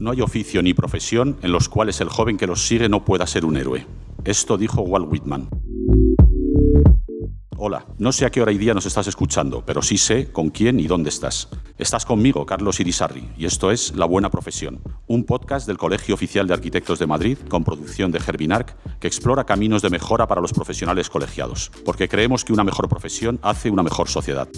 No hay oficio ni profesión en los cuales el joven que los sigue no pueda ser un héroe. Esto dijo Walt Whitman. Hola, no sé a qué hora y día nos estás escuchando, pero sí sé con quién y dónde estás. Estás conmigo, Carlos Irisarri, y esto es La Buena Profesión, un podcast del Colegio Oficial de Arquitectos de Madrid con producción de Germinarc que explora caminos de mejora para los profesionales colegiados, porque creemos que una mejor profesión hace una mejor sociedad.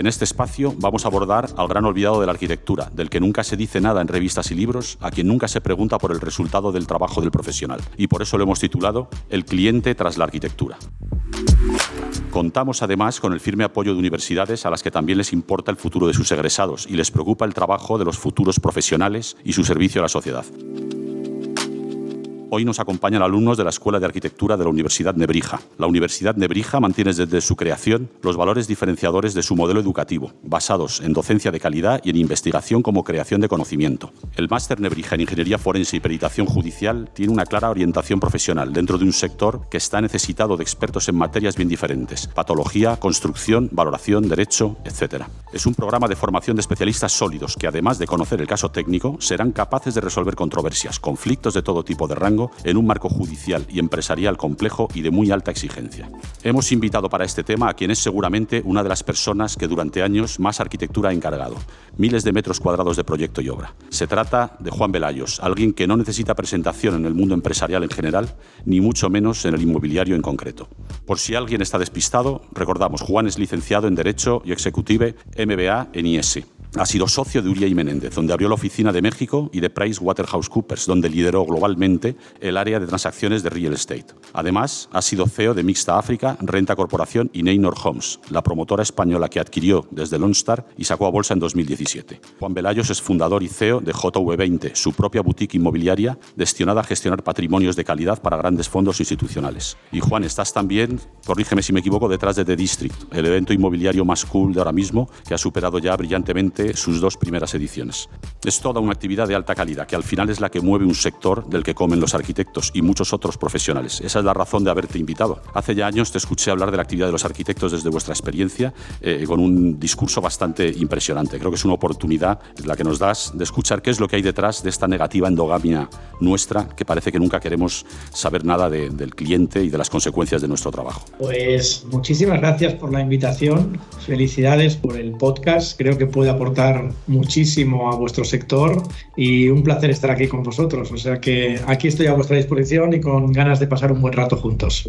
En este espacio vamos a abordar al gran olvidado de la arquitectura, del que nunca se dice nada en revistas y libros, a quien nunca se pregunta por el resultado del trabajo del profesional. Y por eso lo hemos titulado El cliente tras la arquitectura. Contamos además con el firme apoyo de universidades a las que también les importa el futuro de sus egresados y les preocupa el trabajo de los futuros profesionales y su servicio a la sociedad. Hoy nos acompañan alumnos de la Escuela de Arquitectura de la Universidad Nebrija. La Universidad Nebrija mantiene desde su creación los valores diferenciadores de su modelo educativo, basados en docencia de calidad y en investigación como creación de conocimiento. El máster Nebrija en Ingeniería Forense y Peritación Judicial tiene una clara orientación profesional dentro de un sector que está necesitado de expertos en materias bien diferentes, patología, construcción, valoración, derecho, etc. Es un programa de formación de especialistas sólidos que, además de conocer el caso técnico, serán capaces de resolver controversias, conflictos de todo tipo de rango, en un marco judicial y empresarial complejo y de muy alta exigencia. Hemos invitado para este tema a quien es seguramente una de las personas que durante años más arquitectura ha encargado, miles de metros cuadrados de proyecto y obra. Se trata de Juan Velayos, alguien que no necesita presentación en el mundo empresarial en general, ni mucho menos en el inmobiliario en concreto. Por si alguien está despistado, recordamos, Juan es licenciado en Derecho y Executive MBA en IS. Ha sido socio de Uria y Menéndez, donde abrió la oficina de México y de PricewaterhouseCoopers, donde lideró globalmente el área de transacciones de real estate. Además, ha sido CEO de Mixta África, Renta Corporación y Neynor Homes, la promotora española que adquirió desde Lone Star y sacó a bolsa en 2017. Juan Velayos es fundador y CEO de JV20, su propia boutique inmobiliaria destinada a gestionar patrimonios de calidad para grandes fondos institucionales. Y Juan, estás también, corrígeme si me equivoco, detrás de The District, el evento inmobiliario más cool de ahora mismo, que ha superado ya brillantemente sus dos primeras ediciones. Es toda una actividad de alta calidad, que al final es la que mueve un sector del que comen los arquitectos y muchos otros profesionales. Esa es la razón de haberte invitado. Hace ya años te escuché hablar de la actividad de los arquitectos desde vuestra experiencia, eh, con un discurso bastante impresionante. Creo que es una oportunidad la que nos das de escuchar qué es lo que hay detrás de esta negativa endogamia nuestra, que parece que nunca queremos saber nada del cliente y de las consecuencias de nuestro trabajo. Pues muchísimas gracias por la invitación. Felicidades por el podcast. Creo que puede aportar muchísimo a vuestro sector y un placer estar aquí con vosotros. O sea que aquí estoy a vuestra disposición y con ganas de pasar un buen rato juntos.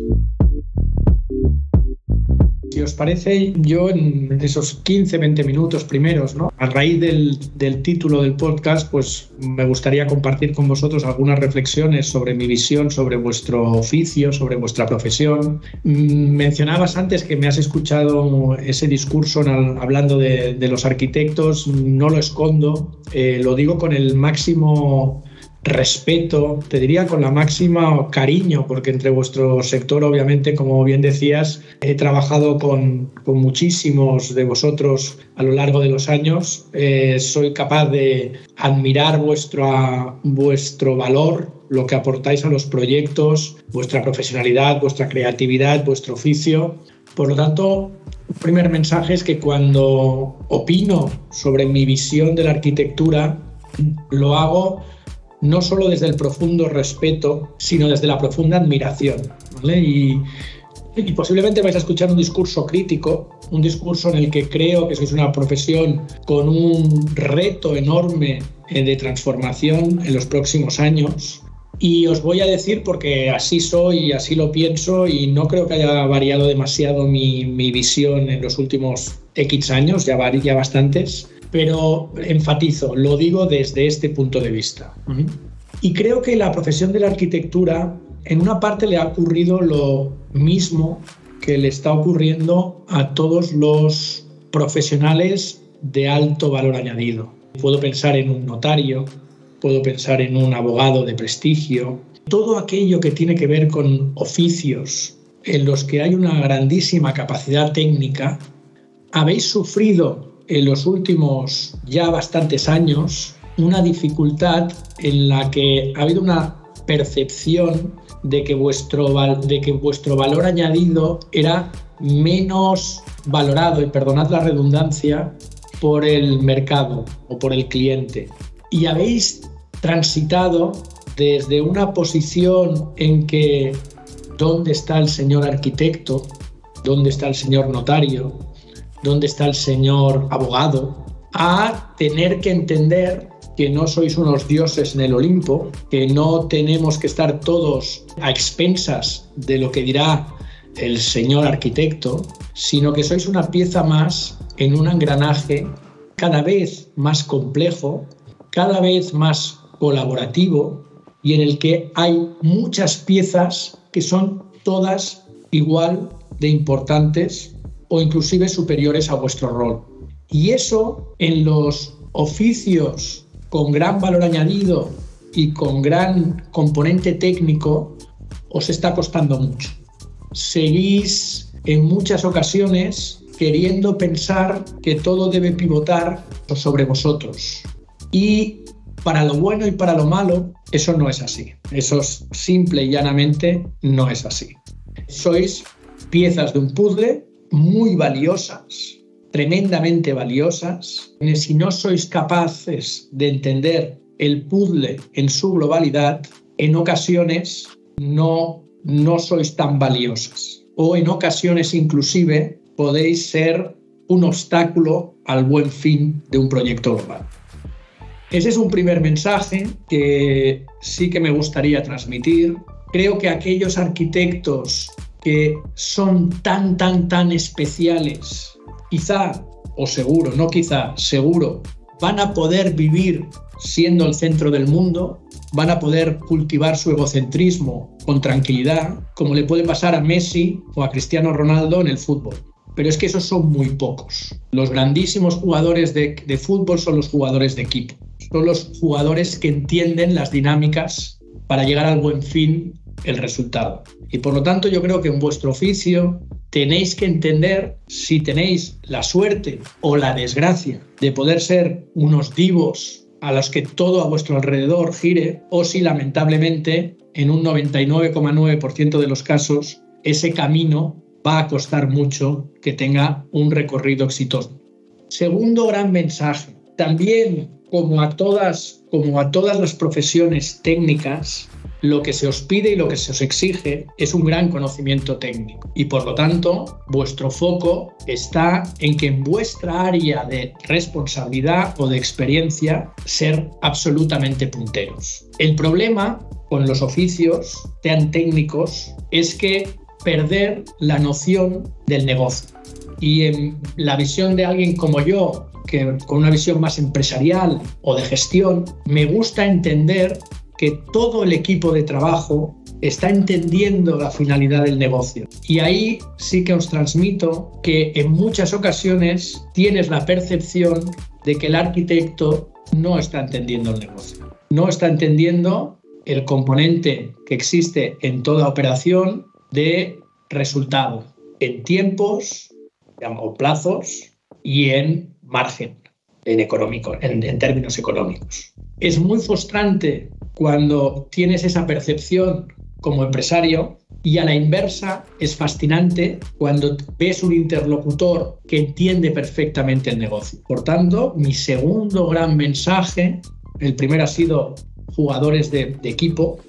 Si os parece, yo en esos 15-20 minutos primeros, ¿no? a raíz del, del, título del podcast, pues me gustaría compartir con vosotros algunas reflexiones sobre mi visión, sobre vuestro oficio, sobre vuestra profesión. Mm, mencionabas antes que me has escuchado ese discurso hablando de, los arquitectos, no lo escondo, eh, lo digo con el máximo respeto, te diría con la máxima cariño, porque entre vuestro sector, obviamente, como bien decías, he trabajado con, muchísimos de vosotros a lo largo de los años. Eh, soy capaz de admirar vuestro valor, lo que aportáis a los proyectos, vuestra profesionalidad, vuestra creatividad, vuestro oficio. Por lo tanto, un primer mensaje es que cuando opino sobre mi visión de la arquitectura, lo hago no solo desde el profundo respeto, sino desde la profunda admiración. Y, posiblemente vais a escuchar un discurso crítico, un discurso en el que creo que sois una profesión con un reto enorme eh, de transformación en los próximos años. Y os voy a decir porque así soy, así lo pienso y no creo que haya variado demasiado mi, mi visión en los últimos X años, ya, ya bastantes pero enfatizo, lo digo desde este punto de vista. Y creo que la profesión de la arquitectura, en una parte le ha ocurrido lo mismo que le está ocurriendo a todos los profesionales de alto valor añadido. Puedo pensar en un notario, puedo pensar en un abogado de prestigio, todo aquello que tiene que ver con oficios en los que hay una grandísima capacidad técnica, habéis sufrido en los últimos ya bastantes años una dificultad en la que ha habido una percepción de que vuestro, de que vuestro valor añadido era menos valorado, y perdonad la redundancia, por el mercado o por el cliente. y habéis transitado desde una posición en que ¿dónde está el señor arquitecto? ¿Dónde está el señor notario? ¿Dónde está el señor abogado? a tener que entender que no sois unos dioses en el Olimpo, que no tenemos que estar todos a expensas de lo que dirá el señor arquitecto, sino que sois una pieza más en un engranaje cada vez más complejo, cada vez más colaborativo y en el que hay muchas piezas que son todas igual de importantes o inclusive superiores a vuestro rol. Y eso en los oficios con gran valor añadido y con gran componente técnico os está costando mucho. Seguís en muchas ocasiones queriendo pensar que todo debe pivotar sobre vosotros. Y para lo bueno y para lo malo, eso no es así. Eso simple y llanamente no es así. Sois piezas de un puzzle muy valiosas, tremendamente valiosas. Si no sois capaces de entender el puzzle en su globalidad, en ocasiones no, no sois tan valiosas. O en ocasiones inclusive podéis ser un obstáculo al buen fin de un proyecto global. Ese es un primer mensaje que sí que me gustaría transmitir. Creo que aquellos arquitectos que son tan, tan, tan especiales quizá, o seguro, no quizá, seguro, van a poder vivir siendo el centro del mundo, van a poder cultivar su egocentrismo con tranquilidad, como le puede pasar a Messi o a Cristiano Ronaldo en el fútbol. Pero es que esos son muy pocos. Los grandísimos jugadores de, de fútbol son los jugadores de equipo. Son los jugadores que entienden las dinámicas para llegar al buen fin, el resultado. Y por lo tanto yo creo que en vuestro oficio tenéis que entender si tenéis la suerte o la desgracia de poder ser unos divos a los que todo a vuestro alrededor gire o si lamentablemente en un 99,9% de los casos ese camino va a costar mucho que tenga un recorrido exitoso. Segundo gran mensaje, también como a todas, como a todas las profesiones técnicas, lo que se os pide y lo que se os exige es un gran conocimiento técnico. Y por lo tanto, vuestro foco está en que en vuestra área de responsabilidad o de experiencia ser absolutamente punteros. El problema con los oficios, sean técnicos, es que perder la noción del negocio. Y en la visión de alguien como yo, que con una visión más empresarial o de gestión, me gusta entender que todo el equipo de trabajo está entendiendo la finalidad del negocio. Y ahí sí que os transmito que en muchas ocasiones tienes la percepción de que el arquitecto no está entendiendo el negocio. No está entendiendo el componente que existe en toda operación de resultado, en tiempos o plazos y en margen, en, económico, en términos económicos. Es muy frustrante cuando tienes esa percepción como empresario y a la inversa es fascinante cuando ves un interlocutor que entiende perfectamente el negocio. Por tanto, mi segundo gran mensaje, el primero ha sido jugadores de, de equipo,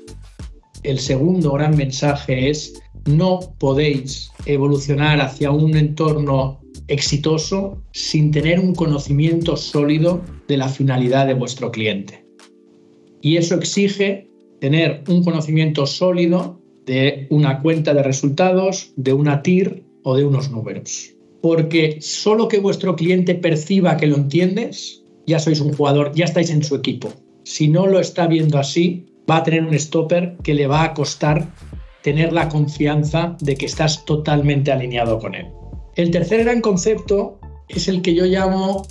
el segundo gran mensaje es no podéis evolucionar hacia un entorno exitoso sin tener un conocimiento sólido de la finalidad de vuestro cliente. Y eso exige tener un conocimiento sólido de una cuenta de resultados, de una TIR o de unos números. Porque solo que vuestro cliente perciba que lo entiendes, ya sois un jugador, ya estáis en su equipo. Si no lo está viendo así, va a tener un stopper que le va a costar tener la confianza de que estás totalmente alineado con él. El tercer gran concepto es el que yo llamo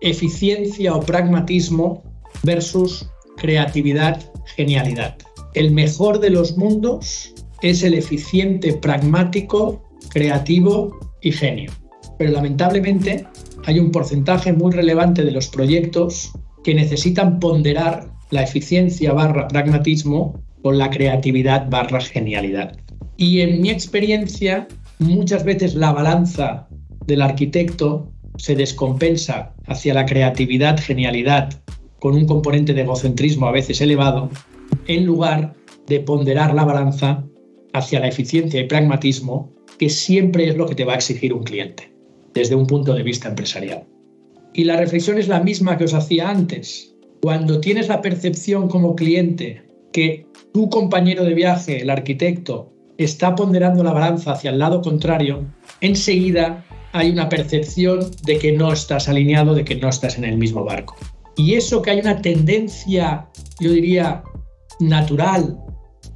eficiencia o pragmatismo versus creatividad, genialidad. El mejor de los mundos es el eficiente, pragmático, creativo y genio. Pero lamentablemente hay un porcentaje muy relevante de los proyectos que necesitan ponderar la eficiencia barra pragmatismo con la creatividad barra genialidad. Y en mi experiencia, muchas veces la balanza del arquitecto se descompensa hacia la creatividad, genialidad con un componente de egocentrismo a veces elevado, en lugar de ponderar la balanza hacia la eficiencia y pragmatismo, que siempre es lo que te va a exigir un cliente, desde un punto de vista empresarial. Y la reflexión es la misma que os hacía antes. Cuando tienes la percepción como cliente que tu compañero de viaje, el arquitecto, está ponderando la balanza hacia el lado contrario, enseguida hay una percepción de que no estás alineado, de que no estás en el mismo barco. Y eso que hay una tendencia, yo diría, natural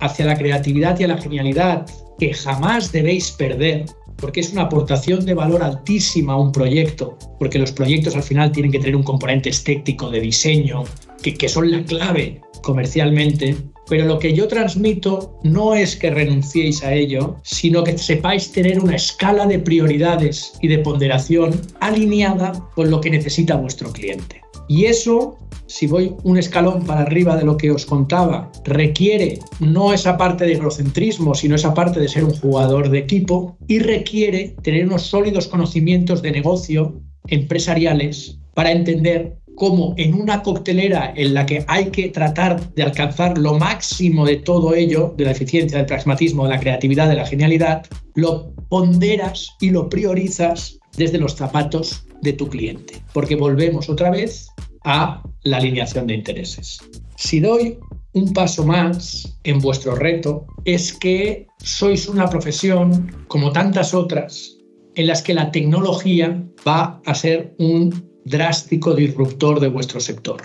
hacia la creatividad y a la genialidad que jamás debéis perder, porque es una aportación de valor altísima a un proyecto, porque los proyectos al final tienen que tener un componente estético de diseño, que, que son la clave comercialmente, pero lo que yo transmito no es que renunciéis a ello, sino que sepáis tener una escala de prioridades y de ponderación alineada con lo que necesita vuestro cliente. Y eso, si voy un escalón para arriba de lo que os contaba, requiere no esa parte de egocentrismo, sino esa parte de ser un jugador de equipo y requiere tener unos sólidos conocimientos de negocio empresariales para entender cómo en una coctelera en la que hay que tratar de alcanzar lo máximo de todo ello, de la eficiencia, del pragmatismo, de la creatividad, de la genialidad, lo ponderas y lo priorizas desde los zapatos de tu cliente. Porque volvemos otra vez a la alineación de intereses. Si doy un paso más en vuestro reto, es que sois una profesión, como tantas otras, en las que la tecnología va a ser un drástico disruptor de vuestro sector,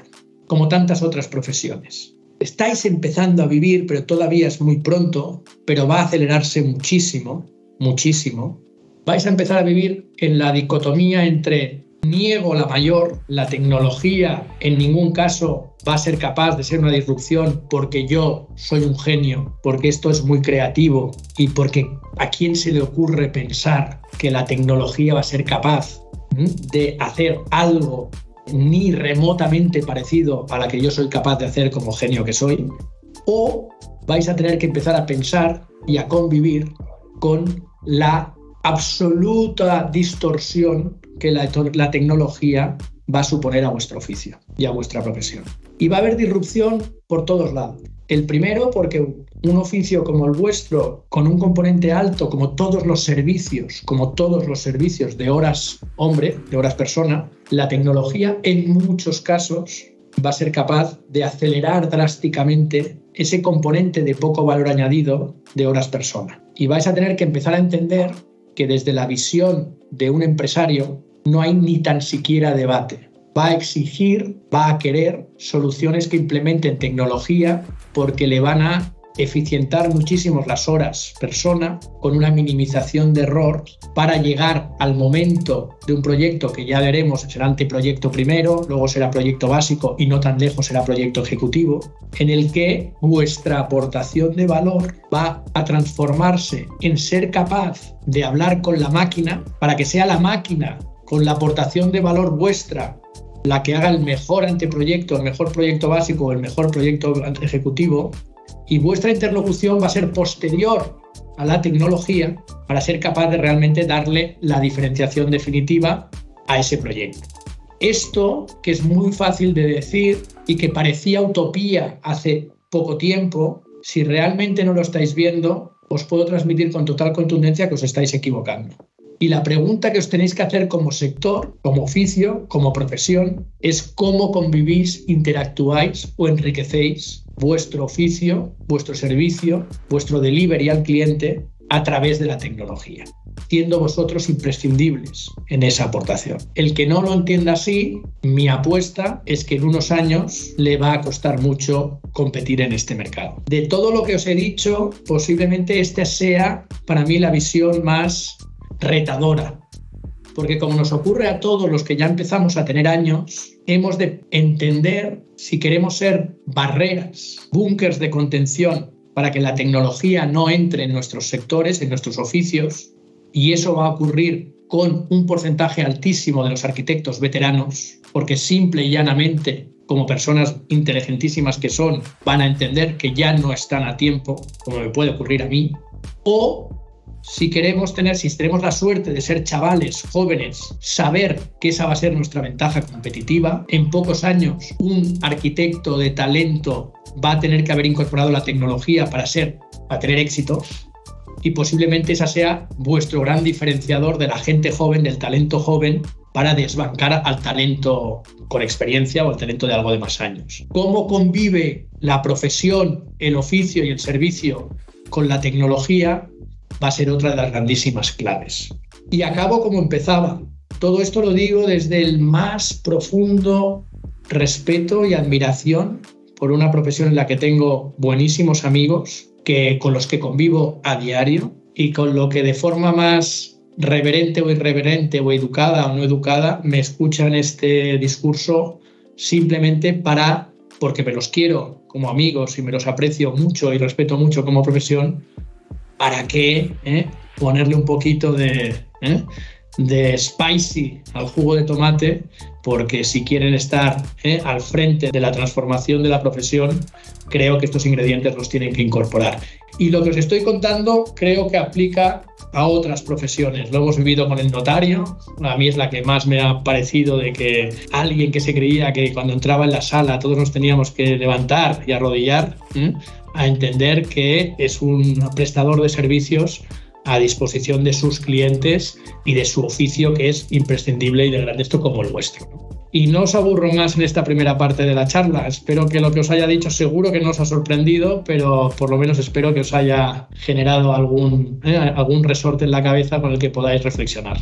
como tantas otras profesiones. Estáis empezando a vivir, pero todavía es muy pronto, pero va a acelerarse muchísimo, muchísimo. Vais a empezar a vivir en la dicotomía entre niego la mayor, la tecnología en ningún caso va a ser capaz de ser una disrupción porque yo soy un genio, porque esto es muy creativo y porque a quién se le ocurre pensar que la tecnología va a ser capaz de hacer algo ni remotamente parecido a la que yo soy capaz de hacer como genio que soy, o vais a tener que empezar a pensar y a convivir con la absoluta distorsión que la, la, tecnología va a suponer a vuestro oficio y a vuestra profesión. Y va a haber disrupción por todos lados. El primero, porque un oficio como el vuestro, con un componente alto, como todos los servicios, como todos los servicios de horas hombre, de horas persona, la tecnología en muchos casos va a ser capaz de acelerar drásticamente ese componente de poco valor añadido de horas persona. Y vais a tener que empezar a entender que desde la visión de un empresario no hay ni tan siquiera debate. Va a exigir, va a querer soluciones que implementen tecnología porque le van a eficientar muchísimo las horas persona con una minimización de error para llegar al momento de un proyecto que ya veremos será anteproyecto primero, luego será proyecto básico y no tan lejos será proyecto ejecutivo, en el que vuestra aportación de valor va a transformarse en ser capaz de hablar con la máquina para que sea la máquina con la aportación de valor vuestra la que haga el mejor anteproyecto, el mejor proyecto básico, el mejor proyecto ejecutivo, y vuestra interlocución va a ser posterior a la tecnología para ser capaz de realmente darle la diferenciación definitiva a ese proyecto. Esto, que es muy fácil de decir y que parecía utopía hace poco tiempo, si realmente no lo estáis viendo, os puedo transmitir con total contundencia que os estáis equivocando. Y la pregunta que os tenéis que hacer como sector, como oficio, como profesión, es cómo convivís, interactuáis o enriquecéis vuestro oficio, vuestro servicio, vuestro delivery al cliente a través de la tecnología, siendo vosotros imprescindibles en esa aportación. El que no lo entienda así, mi apuesta es que en unos años le va a costar mucho competir en este mercado. De todo lo que os he dicho, posiblemente esta sea para mí la visión más retadora, porque como nos ocurre a todos los que ya empezamos a tener años, hemos de entender si queremos ser barreras, búnkers de contención para que la tecnología no entre en nuestros sectores, en nuestros oficios, y eso va a ocurrir con un porcentaje altísimo de los arquitectos veteranos, porque simple y llanamente, como personas inteligentísimas que son, van a entender que ya no están a tiempo, como me puede ocurrir a mí, o si queremos tener, si tenemos la suerte de ser chavales, jóvenes, saber que esa va a ser nuestra ventaja competitiva, en pocos años un arquitecto de talento va a tener que haber incorporado la tecnología para ser, para tener éxito, y posiblemente esa sea vuestro gran diferenciador de la gente joven, del talento joven, para desbancar al talento con experiencia o al talento de algo de más años. ¿Cómo convive la profesión, el oficio y el servicio con la tecnología? Va a ser otra de las grandísimas claves. Y acabo como empezaba. Todo esto lo digo desde el más profundo respeto y admiración por una profesión en la que tengo buenísimos amigos, que, con los que convivo a diario y con lo que de forma más reverente o irreverente o educada o no educada me escuchan este discurso simplemente para, porque me los quiero como amigos y me los aprecio mucho y respeto mucho como profesión, ¿para qué eh? ponerle un poquito de, eh, de spicy al jugo de tomate? Porque si quieren estar eh, al frente de la transformación de la profesión, creo que estos ingredientes los tienen que incorporar. Y lo que os estoy contando creo que aplica a otras profesiones. Lo hemos vivido con el notario. A mí es la que más me ha parecido de que alguien que se creía que cuando entraba en la sala todos nos teníamos que levantar y arrodillar, a entender que es un prestador de servicios a disposición de sus clientes y de su oficio que es imprescindible y de grande esto como el vuestro. Y no os aburro más en esta primera parte de la charla. Espero que lo que os haya dicho seguro que no os ha sorprendido, pero por lo menos espero que os haya generado algún, eh, algún resorte en la cabeza con el que podáis reflexionar.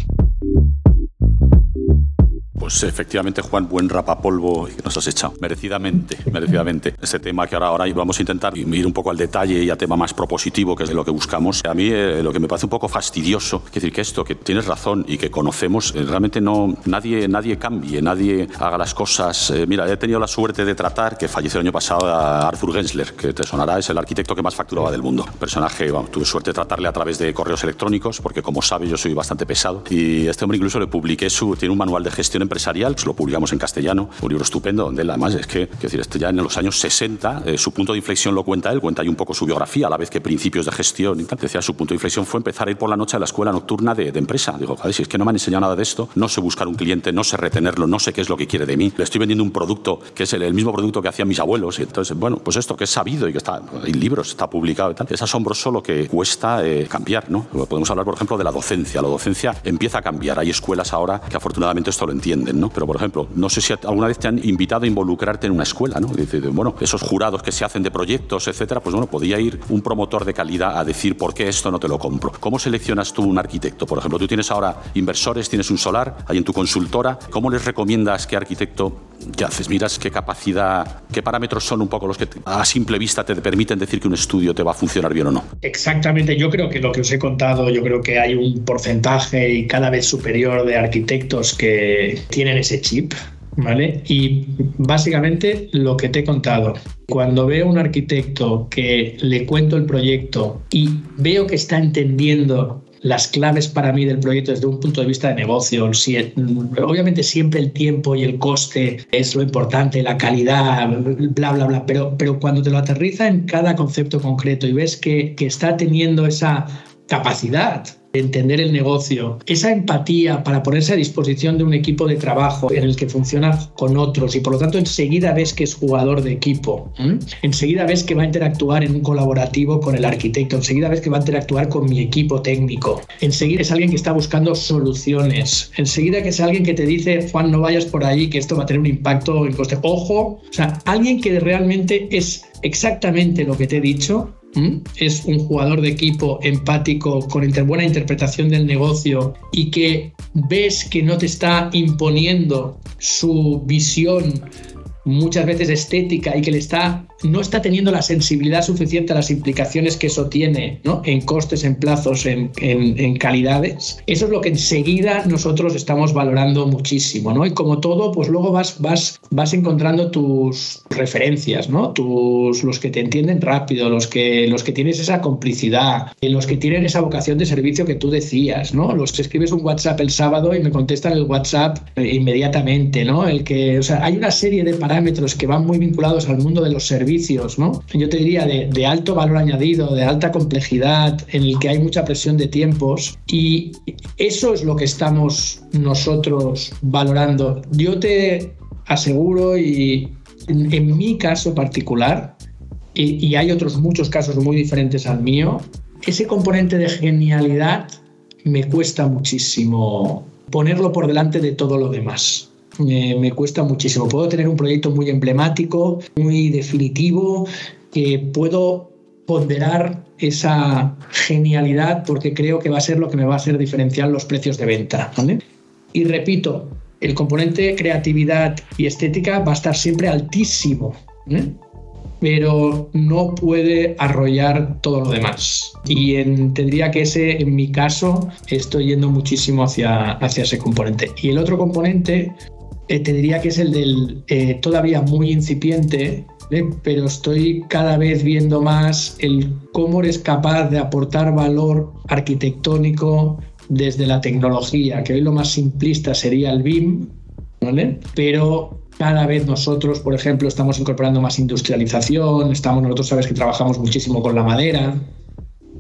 Pues efectivamente, Juan, buen rapapolvo que nos has echado. Merecidamente, merecidamente. Este tema que ahora, ahora vamos a intentar ir un poco al detalle y a tema más propositivo, que es de lo que buscamos. A mí eh, lo que me parece un poco fastidioso, es decir, que esto, que tienes razón y que conocemos, eh, realmente no, nadie, nadie cambie, nadie haga las cosas. Eh, mira, he tenido la suerte de tratar, que falleció el año pasado, a Arthur Gensler, que te sonará, es el arquitecto que más facturaba del mundo. Personaje, tuve suerte de tratarle a través de correos electrónicos, porque como sabes yo soy bastante pesado. Y este hombre incluso le publiqué su, tiene un manual de gestión empresarial pues lo publicamos en castellano, un libro estupendo, donde él además es que, decir, este ya en los años 60, eh, su punto de inflexión lo cuenta él, cuenta ahí un poco su biografía, a la vez que principios de gestión y tal. Decía, su punto de inflexión fue empezar a ir por la noche a la escuela nocturna de, empresa. Digo, joder, si es que no me han enseñado nada de esto, no sé buscar un cliente, no sé retenerlo, no sé qué es lo que quiere de mí, le estoy vendiendo un producto que es el, mismo producto que hacían mis abuelos. Y entonces, bueno, pues esto que es sabido y que está en libros, está publicado y tal, es asombroso lo que cuesta eh, cambiar, ¿no? Podemos hablar, por ejemplo, de la docencia. La docencia empieza a cambiar. Hay escuelas ahora que afortunadamente esto lo entienden, ¿no? Pero, por ejemplo, no sé si alguna vez te han invitado a involucrarte en una escuela, ¿no? Bueno, esos jurados que se hacen de proyectos, etcétera, pues bueno, podía ir un promotor de calidad a decir por qué esto no te lo compro. ¿Cómo seleccionas tú un arquitecto? Por ejemplo, tú tienes ahora inversores, tienes un solar, hay en tu consultora. ¿Cómo les recomiendas qué arquitecto ¿Qué haces? Miras qué capacidad, qué parámetros son un poco los que a simple vista te permiten decir que un estudio te va a funcionar bien o no. Exactamente, yo creo que lo que os he contado, yo creo que hay un porcentaje y cada vez superior de arquitectos que tienen ese chip ¿vale? Y básicamente lo que te he contado. Cuando veo un arquitecto que le cuento el proyecto y veo que está entendiendo las claves para mí del proyecto desde un punto de vista de negocio. obviamente siempre el tiempo y el coste es lo importante, la calidad, bla, bla, bla, pero, pero cuando te lo aterriza en cada concepto concreto y ves que, que está teniendo esa capacidad entender el negocio, esa empatía para ponerse a disposición de un equipo de trabajo en el que funciona con otros y por lo tanto enseguida ves que es jugador de equipo, enseguida ves que va a interactuar en un colaborativo con el arquitecto, enseguida ves que va a interactuar con mi equipo técnico, enseguida es alguien que está buscando soluciones, enseguida que es alguien que te dice, Juan, no vayas por ahí, que esto va a tener un impacto en coste. Ojo, o sea, alguien que realmente es exactamente lo que te he dicho, es un jugador de equipo empático con buena interpretación del negocio y que ves que no te está imponiendo su visión muchas veces estética y que le está no está teniendo la sensibilidad suficiente a las implicaciones que eso tiene ¿no? en costes, en plazos, en, en, calidades. Eso es lo que enseguida nosotros estamos valorando muchísimo. ¿no? Y como todo, pues luego vas, vas, vas encontrando tus referencias, ¿no? tus, los que te entienden rápido, los que, los que tienes esa complicidad, los que tienen esa vocación de servicio que tú decías, ¿no? los que escribes un WhatsApp el sábado y me contestan el WhatsApp inmediatamente. ¿no? El que, o sea, hay una serie de parámetros que van muy vinculados al mundo de los servicios, ¿no? Yo te diría de, de alto valor añadido, de alta complejidad, en el que hay mucha presión de tiempos y eso es lo que estamos nosotros valorando. Yo te aseguro y en, mi caso particular, y, y hay otros muchos casos muy diferentes al mío, ese componente de genialidad me cuesta muchísimo ponerlo por delante de todo lo demás. Me cuesta muchísimo. Puedo tener un proyecto muy emblemático, muy definitivo, que puedo ponderar esa genialidad porque creo que va a ser lo que me va a hacer diferenciar los precios de venta. Y repito, el componente creatividad y estética va a estar siempre altísimo. ¿eh? pero no puede arrollar todo lo demás. Y tendría que ese, en mi caso, estoy yendo muchísimo hacia, hacia ese componente. Y el otro componente, eh, te diría que es el del eh, todavía muy incipiente, pero estoy cada vez viendo más el cómo eres capaz de aportar valor arquitectónico desde la tecnología, que hoy lo más simplista sería el BIM, ¿vale? Pero cada vez nosotros, por ejemplo, estamos incorporando más industrialización, estamos, nosotros sabes que trabajamos muchísimo con la madera.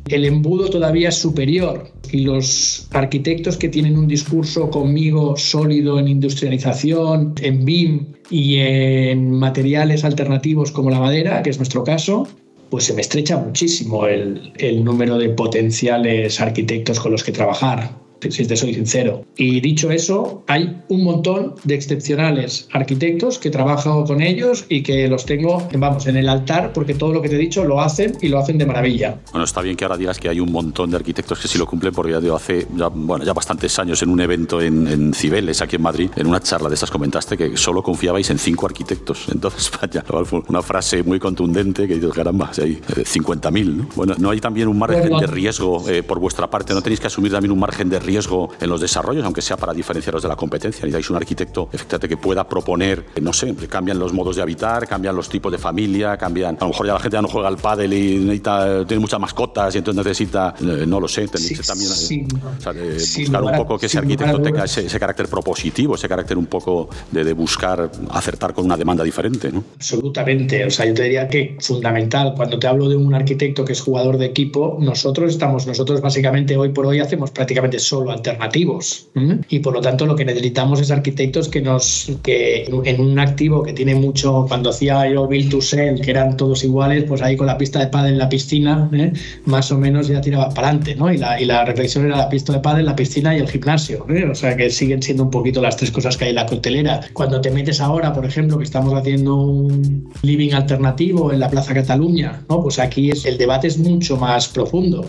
El embudo todavía es superior los arquitectos que tienen un discurso conmigo sólido en industrialización, en BIM y en materiales alternativos como la madera, que es nuestro caso, pues se me estrecha muchísimo el, el número de potenciales arquitectos con los que trabajar si te soy sincero. Y dicho eso, hay un montón de excepcionales arquitectos que trabajo con ellos y que los tengo, vamos, en el altar porque todo lo que te he dicho lo hacen y lo hacen de maravilla. Bueno, está bien que ahora digas que hay un montón de arquitectos que sí lo cumplen porque ya digo, hace ya, bueno, ya bastantes años en un evento en, en, Cibeles, aquí en Madrid, en una charla de estas comentaste que solo confiabais en cinco arquitectos en toda España. Fue una frase muy contundente que dices, caramba, hay 50.000, eh, ¿no? Bueno, ¿no hay también un margen de riesgo eh, por vuestra parte? ¿No tenéis que asumir también un margen de riesgo en los desarrollos, aunque sea para diferenciaros de la competencia. Necesitáis un arquitecto, efectivamente, que pueda proponer, no sé, cambian los modos de habitar, cambian los tipos de familia, cambian. A lo mejor ya la gente ya no juega al pádel y necesita, tiene muchas mascotas y entonces necesita, eh, no lo sé, tenéis que también eh, buscar un poco que ese arquitecto tenga ese, carácter propositivo, ese carácter un poco de, buscar acertar con una demanda diferente. ¿no? Absolutamente. O sea, yo te diría que fundamental. Cuando te hablo de un arquitecto que es jugador de equipo, nosotros estamos, nosotros básicamente hoy por hoy hacemos prácticamente solo alternativas y por lo tanto lo que necesitamos es arquitectos que nos que en un activo que tiene mucho cuando hacía yo Bill to Sell que eran todos iguales pues ahí con la pista de pádel en la piscina ¿eh? más o menos ya tiraba para adelante ¿no? y, la, y la reflexión era la pista de pádel la piscina y el gimnasio ¿eh? o sea que siguen siendo un poquito las tres cosas que hay en la coctelera cuando te metes ahora por ejemplo que estamos haciendo un living alternativo en la Plaza Cataluña ¿no? pues aquí es, el debate es mucho más profundo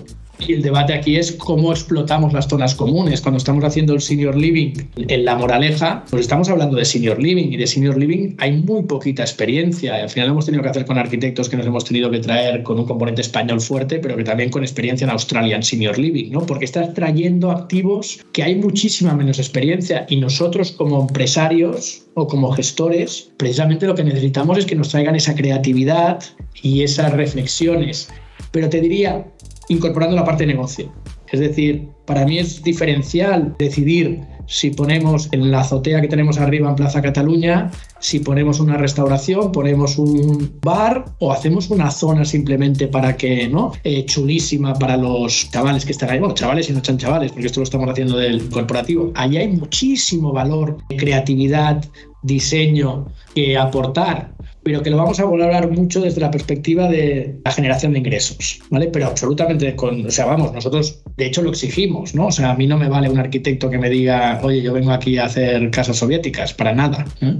y el debate aquí es cómo explotamos las zonas comunes. Cuando estamos haciendo el senior living en La Moraleja, pues estamos hablando de senior living y de senior living hay muy poquita experiencia. Al final hemos tenido que hacer con arquitectos que nos hemos tenido que traer con un componente español fuerte, pero que también con experiencia en Australia en senior living, ¿no? Porque estás trayendo activos que hay muchísima menos experiencia y nosotros como empresarios o como gestores, precisamente lo que necesitamos es que nos traigan esa creatividad y esas reflexiones. Pero te diría, incorporando la parte de negocio. Es decir, para mí es diferencial decidir si ponemos en la azotea que tenemos arriba en Plaza Cataluña, si ponemos una restauración, ponemos un bar o hacemos una zona simplemente para que, ¿no? Eh, chulísima para los chavales que están ahí. Bueno, chavales y no chan chavales, porque esto lo estamos haciendo del corporativo. Allí hay muchísimo valor, creatividad, diseño que aportar pero que lo vamos a valorar mucho desde la perspectiva de la generación de ingresos, ¿vale? Pero absolutamente con, o sea, vamos, nosotros de hecho lo exigimos, ¿no? O sea, a mí no me vale un arquitecto que me diga, oye, yo vengo aquí a hacer casas soviéticas, para nada. ¿eh?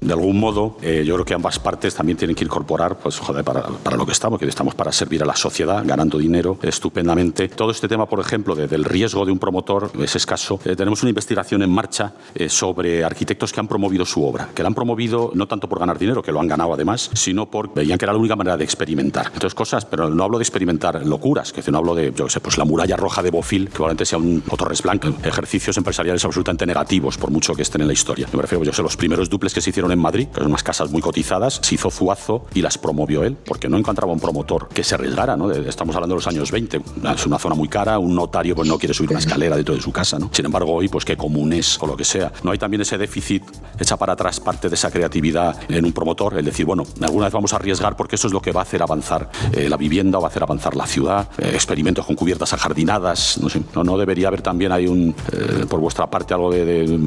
De algún modo, eh, yo creo que ambas partes también tienen que incorporar, pues, joder, para, para, lo que estamos, que estamos para servir a la sociedad, ganando dinero estupendamente. Todo este tema, por ejemplo, de, del riesgo de un promotor es escaso. Eh, tenemos una investigación en marcha eh, sobre arquitectos que han promovido su obra, que la han promovido no tanto por ganar dinero, que lo han ganado además, sino porque veían que era la única manera de experimentar. Entonces, cosas, pero no hablo de experimentar locuras, que no hablo de, yo sé, pues la muralla roja de Bofil, que probablemente sea un Torres Blanco, ejercicios empresariales absolutamente negativos, por mucho que estén en la historia. Me refiero, yo sé, los primeros duples que se hicieron en Madrid, que son unas casas muy cotizadas, se hizo Zuazo y las promovió él, porque no encontraba un promotor que se arriesgara, ¿no? Estamos hablando de los años 20, es una zona muy cara, un notario pues no quiere subir una escalera dentro de su casa, ¿no? Sin embargo, hoy, pues qué comunes o lo que sea. No hay también ese déficit, echa para atrás parte de esa creatividad en un promotor, el decir, bueno, alguna vez vamos a arriesgar porque eso es lo que va a hacer avanzar eh, la vivienda o va a hacer avanzar la ciudad, eh, experimentos con cubiertas ajardinadas, no sé, no, no debería haber también hay un, eh, por vuestra parte, algo de,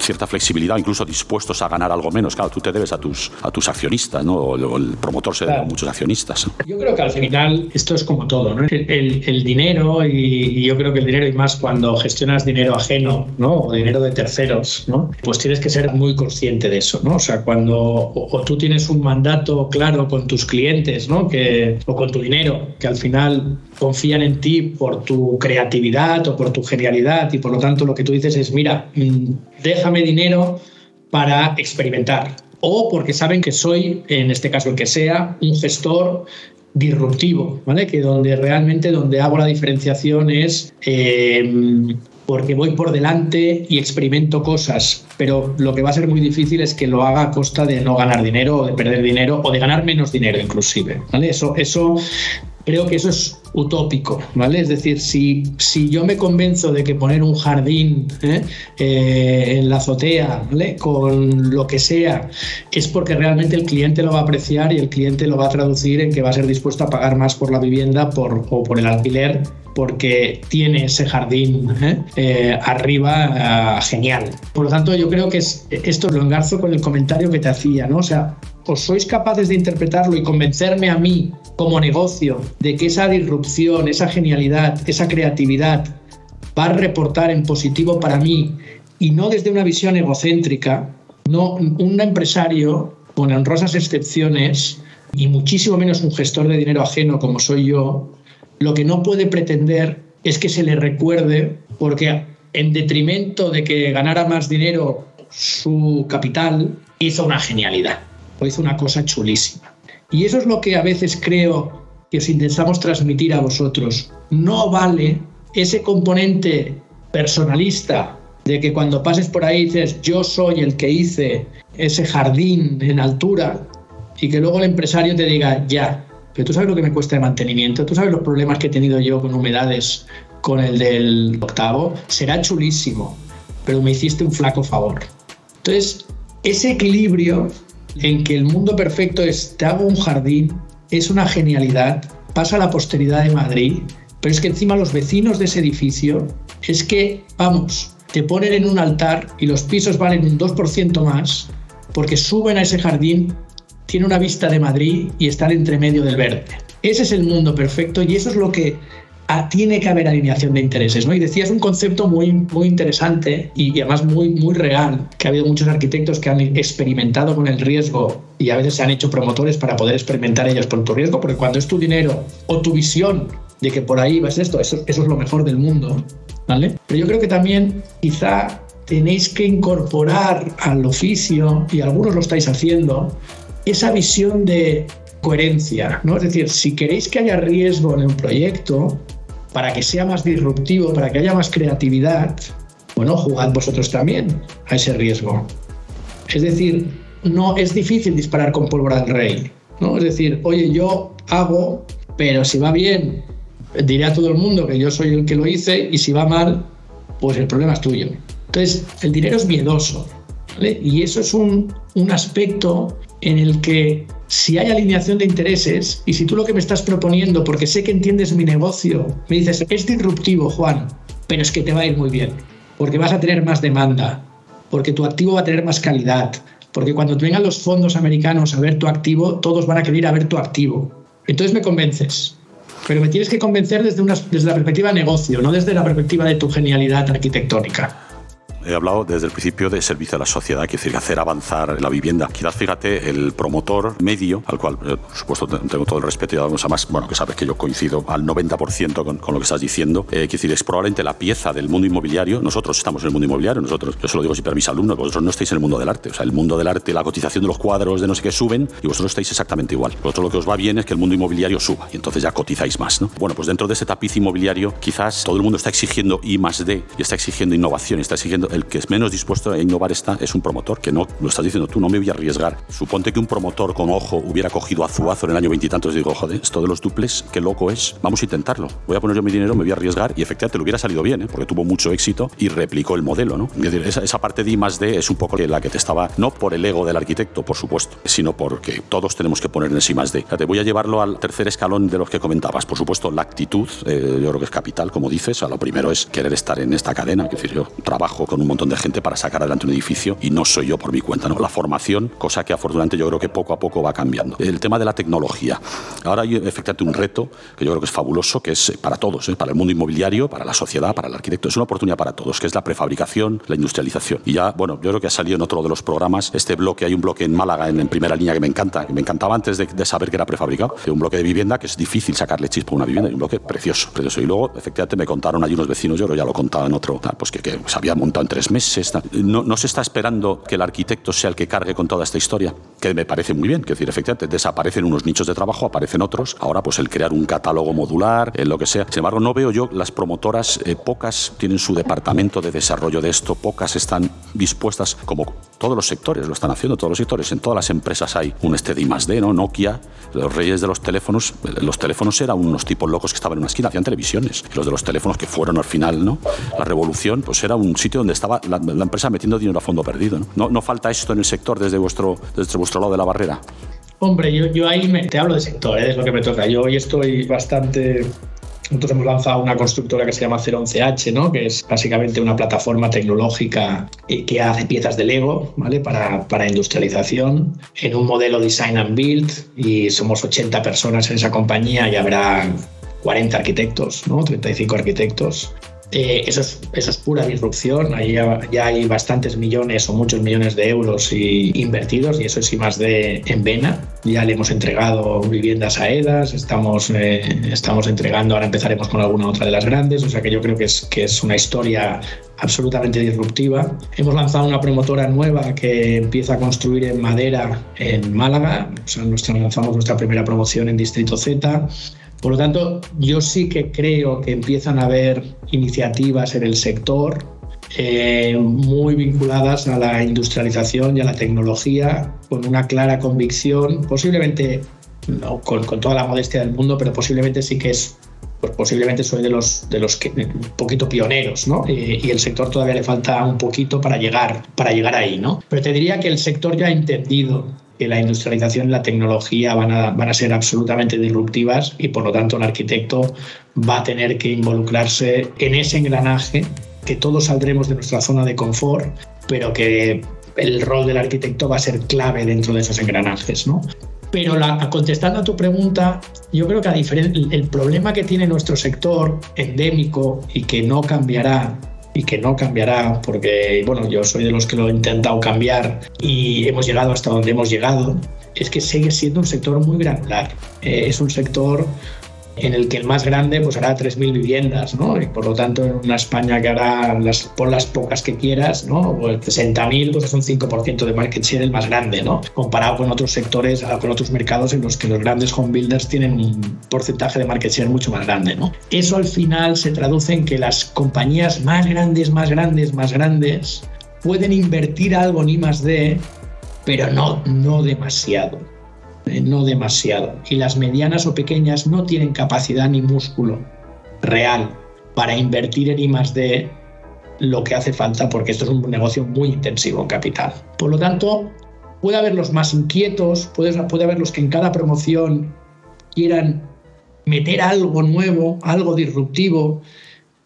cierta flexibilidad, incluso dispuestos a ganar algo menos. Claro, tú te debes a tus, a tus accionistas, ¿no? O el promotor se debe a muchos accionistas. Yo creo que al final esto es como todo, ¿no? El, el dinero y, yo creo que el dinero y más cuando gestionas dinero ajeno, ¿no? O dinero de terceros, ¿no? Pues tienes que ser muy consciente de eso, ¿no? O sea, cuando o, tú tienes un mandato claro con tus clientes, ¿no? Que, o con tu dinero, que al final confían en ti por tu creatividad o por tu genialidad y por lo tanto lo que tú dices es, mira, mm, déjame dinero para experimentar o porque saben que soy, en este caso el que sea, un gestor disruptivo, ¿vale? Que donde realmente donde hago la diferenciación es eh, porque voy por delante y experimento cosas, pero lo que va a ser muy difícil es que lo haga a costa de no ganar dinero o de perder dinero o de ganar menos dinero inclusive, ¿vale? Eso, eso creo que eso es utópico, ¿vale? Es decir, si, si yo me convenzo de que poner un jardín ¿eh? Eh, en la azotea, ¿vale? Con lo que sea, es porque realmente el cliente lo va a apreciar y el cliente lo va a traducir en que va a ser dispuesto a pagar más por la vivienda por, o por el alquiler porque tiene ese jardín ¿eh? arriba genial. Por lo tanto, yo creo que es, esto lo engarzo con el comentario que te hacía, ¿no? O sea, o sois capaces de interpretarlo y convencerme a mí como negocio de que esa disrupción, esa genialidad, esa creatividad va a reportar en positivo para mí y no desde una visión egocéntrica, no un empresario con honrosas excepciones y muchísimo menos un gestor de dinero ajeno como soy yo, lo que no puede pretender es que se le recuerde porque en detrimento de que ganara más dinero su capital, hizo una genialidad o hizo una cosa chulísima. Y eso es lo que a veces creo que os intentamos transmitir a vosotros. No vale ese componente personalista de que cuando pases por ahí dices yo soy el que hice ese jardín en altura y que luego el empresario te diga ya, pero tú sabes lo que me cuesta de mantenimiento, tú sabes los problemas que he tenido yo con humedades con el del octavo, será chulísimo, pero me hiciste un flaco favor. Entonces, ese equilibrio en que el mundo perfecto es te hago un jardín, es una genialidad, pasa a la posteridad de Madrid, pero es que encima los vecinos de ese edificio es que, vamos, te ponen en un altar y los pisos valen un 2% más porque suben a ese jardín, tiene una vista de Madrid y están entre medio del verde. Ese es el mundo perfecto y eso es lo que tiene que haber alineación de intereses. ¿no? Y decías un concepto muy, muy interesante y, además muy, muy real, que ha habido muchos arquitectos que han experimentado con el riesgo y a veces se han hecho promotores para poder experimentar ellos por tu riesgo, porque cuando es tu dinero o tu visión de que por ahí vas esto, eso, eso es lo mejor del mundo. ¿vale? Pero yo creo que también quizá tenéis que incorporar al oficio, y algunos lo estáis haciendo, esa visión de coherencia, ¿no? Es decir, si queréis que haya riesgo en un proyecto, para que sea más disruptivo, para que haya más creatividad, bueno, jugad vosotros también a ese riesgo. Es decir, no es difícil disparar con pólvora del rey, ¿no? Es decir, oye, yo hago, pero si va bien, diré a todo el mundo que yo soy el que lo hice y si va mal, pues el problema es tuyo. Entonces, el dinero es miedoso, Y eso es un, un aspecto en el que si hay alineación de intereses y si tú lo que me estás proponiendo, porque sé que entiendes mi negocio, me dices, es disruptivo, Juan, pero es que te va a ir muy bien, porque vas a tener más demanda, porque tu activo va a tener más calidad, porque cuando vengan los fondos americanos a ver tu activo, todos van a querer ir a ver tu activo. Entonces me convences, pero me tienes que convencer desde, una, desde la perspectiva de negocio, no desde la perspectiva de tu genialidad arquitectónica he hablado desde el principio de servicio a la sociedad, que decir, hacer avanzar la vivienda. Quizás, fíjate, el promotor medio, al cual, eh, por supuesto, tengo todo el respeto y además, más, bueno, que sabes que yo coincido al 90% con, con, lo que estás diciendo, eh, decir, es probablemente la pieza del mundo inmobiliario. Nosotros estamos en el mundo inmobiliario, nosotros, yo se lo digo siempre a mis alumnos, vosotros no estáis en el mundo del arte. O sea, el mundo del arte, la cotización de los cuadros, de no sé qué, suben y vosotros estáis exactamente igual. Vosotros lo que os va bien es que el mundo inmobiliario suba y entonces ya cotizáis más, ¿no? Bueno, pues dentro de ese tapiz inmobiliario, quizás todo el mundo está exigiendo I más D y está exigiendo innovación, y está exigiendo el que es menos dispuesto a innovar está es un promotor, que no, lo estás diciendo tú, no me voy a arriesgar. Suponte que un promotor con ojo hubiera cogido a en el año veintitantos y digo, joder, esto de los duples, qué loco es, vamos a intentarlo. Voy a poner yo mi dinero, me voy a arriesgar y efectivamente lo hubiera salido bien, ¿eh? porque tuvo mucho éxito y replicó el modelo, ¿no? Esa, parte de I más D es un poco la que te estaba, no por el ego del arquitecto, por supuesto, sino porque todos tenemos que poner en ese más D. Te voy a llevarlo al tercer escalón de los que comentabas. Por supuesto, la actitud, eh, yo creo que es capital, como dices. A lo primero es querer estar en esta cadena. Es decir, yo trabajo con un montón de gente para sacar adelante un edificio y no soy yo por mi cuenta. ¿no? La formación, cosa que afortunadamente yo creo que poco a poco va cambiando. El tema de la tecnología. Ahora hay efectivamente un reto que yo creo que es fabuloso, que es para todos, ¿eh? para el mundo inmobiliario, para la sociedad, para el arquitecto. Es una oportunidad para todos, que es la prefabricación, la industrialización. Y ya, bueno, yo creo que ha salido en otro de los programas este bloque. Hay un bloque en Málaga, en, primera línea, que me encanta, que me encantaba antes de, saber que era prefabricado. Un bloque de vivienda que es difícil sacarle chispa a una vivienda y un bloque precioso, precioso. Y luego, efectivamente, me contaron allí unos vecinos, yo creo ya lo contaba en otro, pues que, que se había montado tres meses. No, no, se está esperando que el arquitecto sea el que cargue con toda esta historia, que me parece muy bien, que decir, efectivamente, desaparecen unos nichos de trabajo, aparecen otros. Ahora, pues el crear un catálogo modular, en lo que sea. Sin embargo, no veo yo las promotoras, eh, pocas tienen su departamento de desarrollo de esto, pocas están dispuestas, como todos los sectores lo están haciendo, todos los sectores, en todas las empresas hay un este de más D, ¿no? Nokia, los reyes de los teléfonos, los teléfonos eran unos tipos locos que estaban en una esquina, hacían televisiones. Los de los teléfonos que fueron al final, ¿no? La revolución, pues era un sitio donde estaba la, la empresa metiendo dinero a fondo perdido. ¿no? ¿no? falta esto en el sector desde vuestro, desde vuestro lado de la barrera? Hombre, yo, yo ahí te hablo de sector, es lo que me toca. Yo hoy estoy bastante nosotros hemos lanzado una constructora que se llama 011H, ¿no? que es básicamente una plataforma tecnológica que hace piezas de Lego ¿vale? para, para industrialización en un modelo design and build y somos 80 personas en esa compañía y habrá 40 arquitectos, ¿no? 35 arquitectos. Eh, eso, es, eso es pura disrupción. Ahí ya, ya, hay bastantes millones o muchos millones de euros y, invertidos y eso es y más de en vena. Ya le hemos entregado viviendas a EDAS, estamos, eh, estamos entregando, ahora empezaremos con alguna otra de las grandes, o sea que yo creo que es, que es una historia absolutamente disruptiva. Hemos lanzado una promotora nueva que empieza a construir en madera en Málaga, o sea, nuestra, lanzamos nuestra primera promoción en Distrito Z. Por lo tanto, yo sí que creo que empiezan a haber iniciativas en el sector eh, muy vinculadas a la industrialización y a la tecnología, con una clara convicción, posiblemente no con, con toda la modestia del mundo, pero posiblemente sí que es pues posiblemente soy de los, de los que un poquito pioneros, ¿no? Y, y, el sector todavía le falta un poquito para llegar, para llegar ahí, ¿no? Pero te diría que el sector ya ha entendido que la industrialización y la tecnología van a, van a ser absolutamente disruptivas y por lo tanto el arquitecto va a tener que involucrarse en ese engranaje, que todos saldremos de nuestra zona de confort, pero que el rol del arquitecto va a ser clave dentro de esos engranajes, ¿no? Pero contestando a tu pregunta, yo creo que a el problema que tiene nuestro sector endémico y que no cambiará y que no cambiará porque, bueno, yo soy de los que lo he intentado cambiar y hemos llegado hasta donde hemos llegado, es que sigue siendo un sector muy granular. Eh, es un sector en el que el más grande pues hará 3.000 viviendas, ¿no? Y por lo tanto en una España que hará las, por las pocas que quieras, ¿no? El 60.000 pues es un 5% de market share el más grande, ¿no? Comparado con otros sectores, con otros mercados en los que los grandes home builders tienen un porcentaje de market share mucho más grande, ¿no? Eso al final se traduce en que las compañías más grandes, más grandes, más grandes pueden invertir algo en I más D, pero no, no demasiado no demasiado. Y las medianas o pequeñas no tienen capacidad ni músculo real para invertir en I más D lo que hace falta porque esto es un negocio muy intensivo en capital. Por lo tanto, puede haber los más inquietos, puede, puede haber los que en cada promoción quieran meter algo nuevo, algo disruptivo,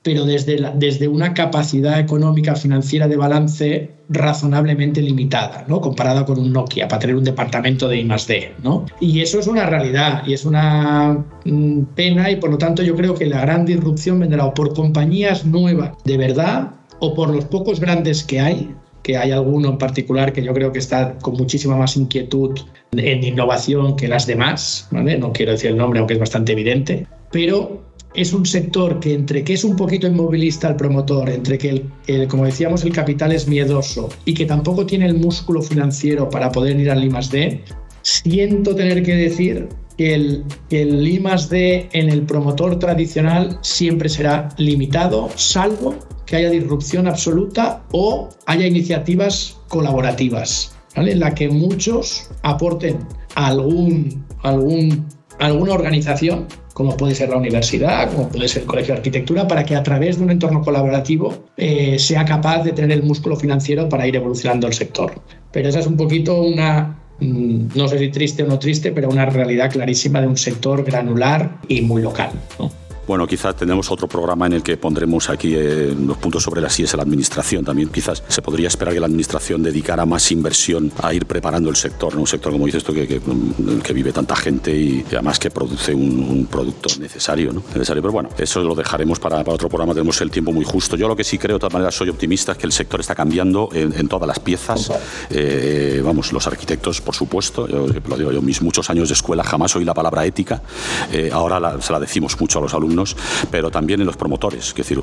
pero desde, la, desde una capacidad económica financiera de balance razonablemente limitada, ¿no? comparada con un Nokia, para tener un departamento de I. ¿no? Y eso es una realidad y es una mm, pena y por lo tanto yo creo que la gran disrupción vendrá o por compañías nuevas de verdad o por los pocos grandes que hay, que hay alguno en particular que yo creo que está con muchísima más inquietud en innovación que las demás, ¿vale? no quiero decir el nombre aunque es bastante evidente, pero es un sector que entre que es un poquito inmovilista el promotor, entre que, el, como decíamos, el capital es miedoso y que tampoco tiene el músculo financiero para poder ir al I D, siento tener que decir que el, que el D en el promotor tradicional siempre será limitado, salvo que haya disrupción absoluta o haya iniciativas colaborativas, en la que muchos aporten algún, algún, alguna organización como puede ser la universidad, como puede ser el colegio de arquitectura, para que a través de un entorno colaborativo eh, sea capaz de tener el músculo financiero para ir evolucionando el sector. Pero esa es un poquito una, mm, no sé si triste o no triste, pero una realidad clarísima de un sector granular y muy local. Bueno, quizás tenemos otro programa en el que pondremos aquí eh, los puntos sobre las IES a la administración. También quizás se podría esperar que la administración dedicara más inversión a ir preparando el sector, ¿no? un sector, como dices tú, que, que, vive tanta gente y, además que produce un, producto necesario, ¿no? necesario. Pero bueno, eso lo dejaremos para, otro programa, tenemos el tiempo muy justo. Yo lo que sí creo, de todas maneras, soy optimista, es que el sector está cambiando en, todas las piezas. Eh, vamos, los arquitectos, por supuesto, yo lo digo yo, mis muchos años de escuela jamás oí la palabra ética, eh, ahora se la decimos mucho a los alumnos pero también en los promotores. Es decir,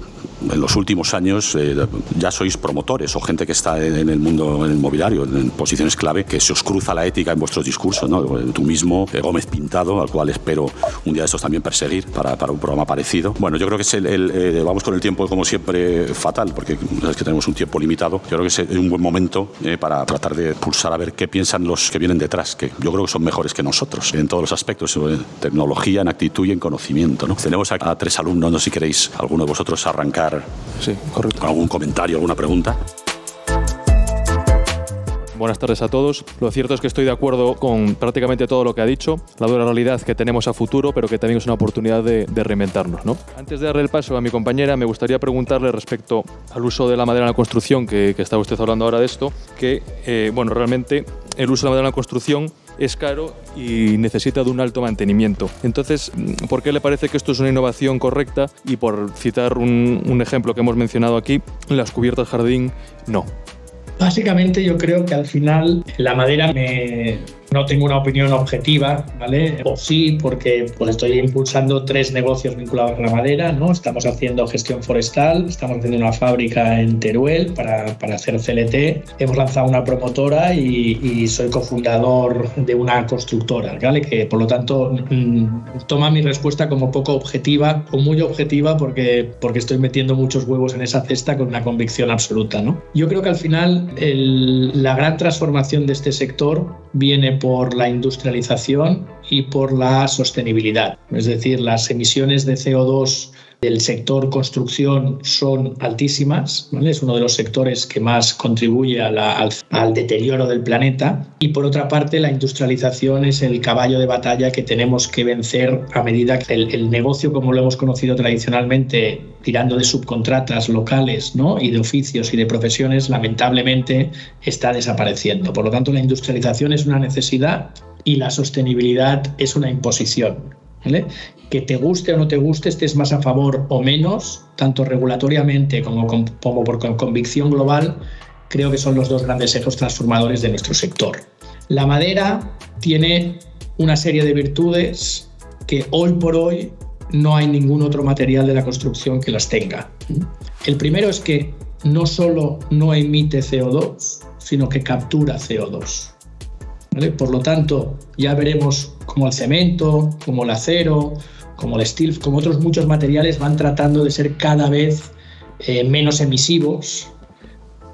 en los últimos años eh, ya sois promotores o gente que está en el mundo inmobiliario, en posiciones clave, que se os cruza la ética en vuestros discursos. ¿no? Tú mismo, eh, Gómez Pintado, al cual espero un día de estos también perseguir para, para un programa parecido. Bueno, yo creo que es el, eh, vamos con el tiempo, como siempre, fatal, porque es que tenemos un tiempo limitado. Yo creo que es un buen momento para tratar de pulsar a ver qué piensan los que vienen detrás, que yo creo que son mejores que nosotros en todos los aspectos, en tecnología, en actitud y en conocimiento. ¿no? Tenemos aquí a tres alumnos, no sé si queréis alguno de vosotros arrancar sí, correcto. con algún comentario, alguna pregunta. Buenas tardes a todos. Lo cierto es que estoy de acuerdo con prácticamente todo lo que ha dicho, la dura realidad que tenemos a futuro, pero que también es una oportunidad de, reinventarnos. ¿no? Antes de darle el paso a mi compañera, me gustaría preguntarle respecto al uso de la madera en la construcción, que, que estaba usted hablando ahora de esto, que, eh, bueno, realmente el uso de la madera en la construcción es caro y necesita de un alto mantenimiento. Entonces, ¿por qué le parece que esto es una innovación correcta? Y por citar un, ejemplo que hemos mencionado aquí, las cubiertas jardín no. Básicamente yo creo que al final la madera me, no tengo una opinión objetiva, ¿vale? O sí, porque pues, estoy impulsando tres negocios vinculados a la madera, ¿no? Estamos haciendo gestión forestal, estamos haciendo una fábrica en Teruel para, para hacer CLT, hemos lanzado una promotora y, soy cofundador de una constructora, ¿vale? Que por lo tanto mm, toma mi respuesta como poco objetiva o muy objetiva porque, porque estoy metiendo muchos huevos en esa cesta con una convicción absoluta, ¿no? Yo creo que al final la gran transformación de este sector viene por la industrialización y por la sostenibilidad. Es decir, las emisiones de CO2 del sector construcción son altísimas, es uno de los sectores que más contribuye al, deterioro del planeta y por otra parte la industrialización es el caballo de batalla que tenemos que vencer a medida que el, el negocio como lo hemos conocido tradicionalmente tirando de subcontratas locales ¿no? y de oficios y de profesiones lamentablemente está desapareciendo. Por lo tanto la industrialización es una necesidad y la sostenibilidad es una imposición. Que te guste o no te guste, estés más a favor o menos, tanto regulatoriamente como, como por convicción global, creo que son los dos grandes ejes transformadores de nuestro sector. La madera tiene una serie de virtudes que hoy por hoy no hay ningún otro material de la construcción que las tenga. El primero es que no solo no emite CO2, sino que captura CO2. Por lo tanto, ya veremos cómo el cemento, como el acero, como el steel, como otros muchos materiales van tratando de ser cada vez eh, menos emisivos,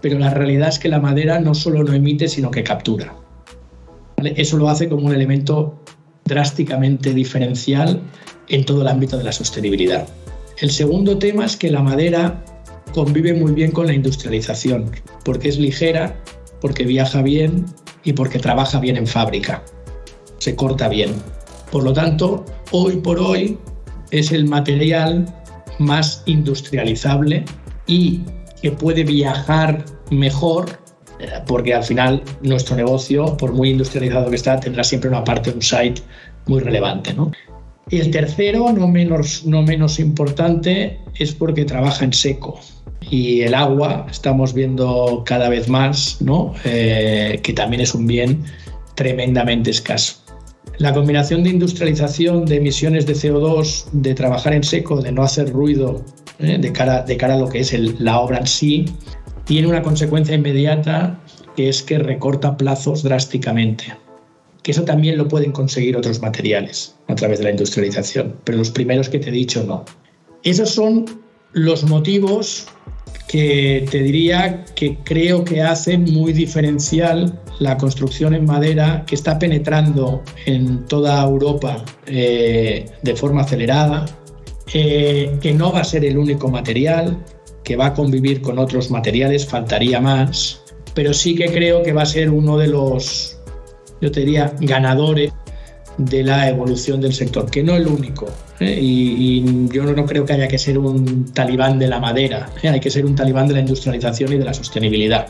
pero la realidad es que la madera no solo no emite, sino que captura. Eso lo hace como un elemento drásticamente diferencial en todo el ámbito de la sostenibilidad. El segundo tema es que la madera convive muy bien con la industrialización, porque es ligera, porque viaja bien y porque trabaja bien en fábrica. Se corta bien. Por lo tanto, hoy por hoy es el material más industrializable y que puede viajar mejor eh, porque al final nuestro negocio, por muy industrializado que está, tendrá siempre una parte, un site muy relevante. Y el tercero, no menos, no menos importante, es porque trabaja en seco y el agua estamos viendo cada vez más ¿no? Eh, que también es un bien tremendamente escaso. La combinación de industrialización, de emisiones de CO2, de trabajar en seco, de no hacer ruido ¿eh? de, cara, de cara a lo que es la obra en sí, tiene una consecuencia inmediata que es que recorta plazos drásticamente. Que eso también lo pueden conseguir otros materiales a través de la industrialización, pero los primeros que te he dicho no. Esos son los motivos que te diría que creo que hacen muy diferencial la construcción en madera que está penetrando en toda Europa eh, de forma acelerada, eh, que no va a ser el único material, que va a convivir con otros materiales, faltaría más, pero sí que creo que va a ser uno de los, yo te diría, ganadores de la evolución del sector, que no el único. ¿eh? Y, yo no creo que haya que ser un talibán de la madera, ¿eh? hay que ser un talibán de la industrialización y de la sostenibilidad.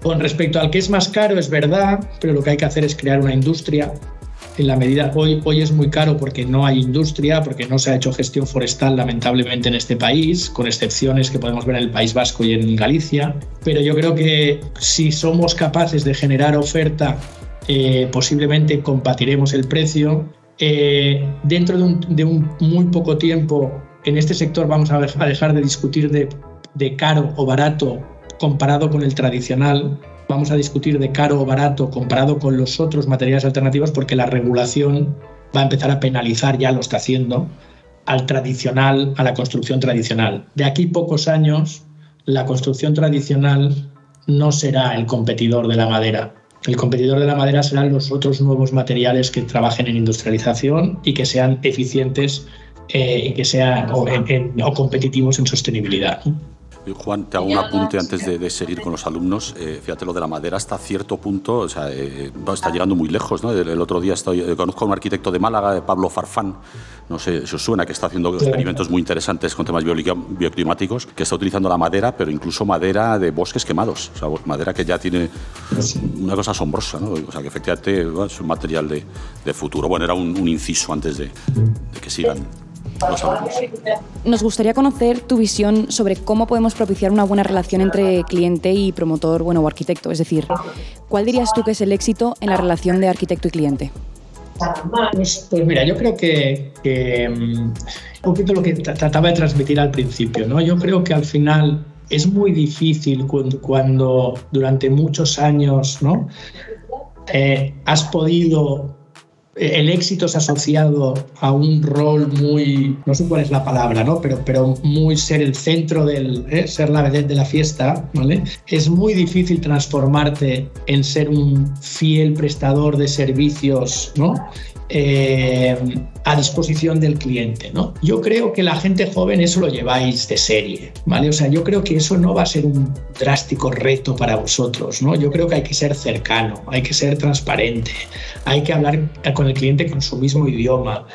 Con respecto al que es más caro, es verdad, pero lo que hay que hacer es crear una industria. En la medida, hoy, hoy es muy caro porque no hay industria, porque no se ha hecho gestión forestal lamentablemente en este país, con excepciones que podemos ver en el País Vasco y en Galicia. Pero yo creo que si somos capaces de generar oferta eh, posiblemente compartiremos el precio. Eh, dentro de un, muy poco tiempo, en este sector vamos a dejar de discutir de, caro o barato comparado con el tradicional. Vamos a discutir de caro o barato comparado con los otros materiales alternativos porque la regulación va a empezar a penalizar, ya lo está haciendo, al tradicional, a la construcción tradicional. De aquí pocos años, la construcción tradicional no será el competidor de la madera el competidor de la madera serán los otros nuevos materiales que trabajen en industrialización y que sean eficientes eh, que sean o, competitivos en sostenibilidad. Juan, te hago un apunte antes de, seguir con los alumnos. Eh, fíjate, lo de la madera hasta cierto punto, o sea, eh, está llegando muy lejos. ¿no? El, otro día estoy, conozco a un arquitecto de Málaga, Pablo Farfán, no sé si os suena, que está haciendo experimentos muy interesantes con temas bioclimáticos, que está utilizando la madera, pero incluso madera de bosques quemados, o sea, madera que ya tiene una cosa asombrosa, ¿no? o sea, que efectivamente es un material de, de futuro. Bueno, era un, inciso antes de, de que sigan nos gustaría conocer tu visión sobre cómo podemos propiciar una buena relación entre cliente y promotor, bueno, o arquitecto. Es decir, ¿cuál dirías tú que es el éxito en la relación de arquitecto y cliente? Pues, pues, mira, yo creo que, mm, un poquito lo que trataba de transmitir al principio, ¿no? Yo creo que al final es muy difícil cuando, durante muchos años, ¿no? Eh, has podido el éxito es asociado a un rol muy, no sé cuál es la palabra, ¿no? pero, pero muy ser el centro del, ¿eh? ser la vedette de la fiesta, ¿vale? Es muy difícil transformarte en ser un fiel prestador de servicios, ¿no? Eh, a disposición del cliente. ¿no? Yo creo que la gente joven eso lo lleváis de serie, ¿vale? O sea, yo creo que eso no va a ser un drástico reto para vosotros, ¿no? Yo creo que hay que ser cercano, hay que ser transparente, hay que hablar con el cliente con su mismo idioma,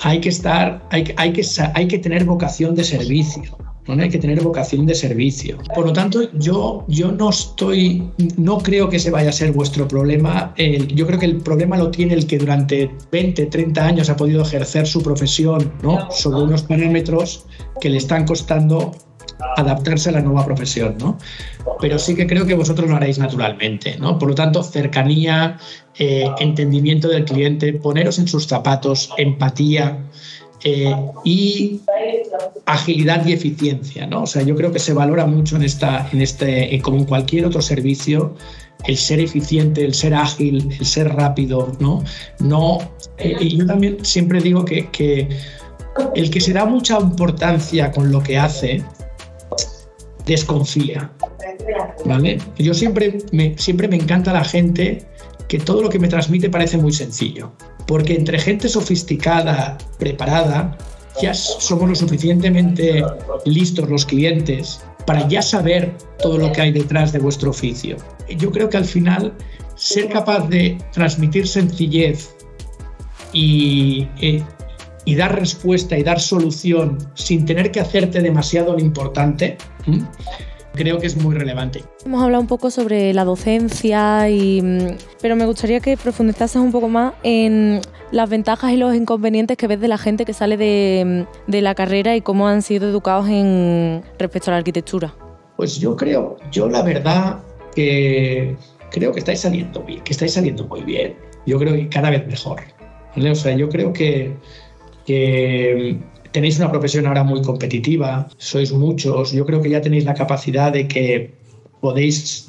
hay que estar, hay, hay, que, hay que tener vocación de servicio. ¿No? Hay que tener vocación de servicio. Por lo tanto, yo, yo no estoy, no creo que ese vaya a ser vuestro problema. yo creo que el problema lo tiene el que durante 20, 30 años ha podido ejercer su profesión ¿no? sobre unos parámetros que le están costando adaptarse a la nueva profesión, ¿no? Pero sí que creo que vosotros lo haréis naturalmente, ¿no? Por lo tanto, cercanía, eh, entendimiento del cliente, poneros en sus zapatos, empatía, eh, y agilidad y eficiencia. ¿no? O sea, yo creo que se valora mucho en, esta, en este, como en cualquier otro servicio, el ser eficiente, el ser ágil, el ser rápido. ¿no? No, eh, y yo también siempre digo que, que el que se da mucha importancia con lo que hace, desconfía. ¿vale? Yo siempre me, siempre me encanta la gente que todo lo que me transmite parece muy sencillo porque entre gente sofisticada, preparada, ya somos lo suficientemente listos los clientes para ya saber todo lo que hay detrás de vuestro oficio. Yo creo que al final ser capaz de transmitir sencillez y, eh, dar respuesta y dar solución sin tener que hacerte demasiado lo importante, creo que es muy relevante. Hemos hablado un poco sobre la docencia, y, mm, pero me gustaría que profundizases un poco más en las ventajas y los inconvenientes que ves de la gente que sale de, mm, de la carrera y cómo han sido educados en, respecto a la arquitectura. Pues yo creo, yo la verdad que creo que estáis saliendo bien, que estáis saliendo muy bien. Yo creo que cada vez mejor. O sea, yo creo que, que tenéis una profesión ahora muy competitiva, sois muchos, yo creo que ya tenéis la capacidad de que podéis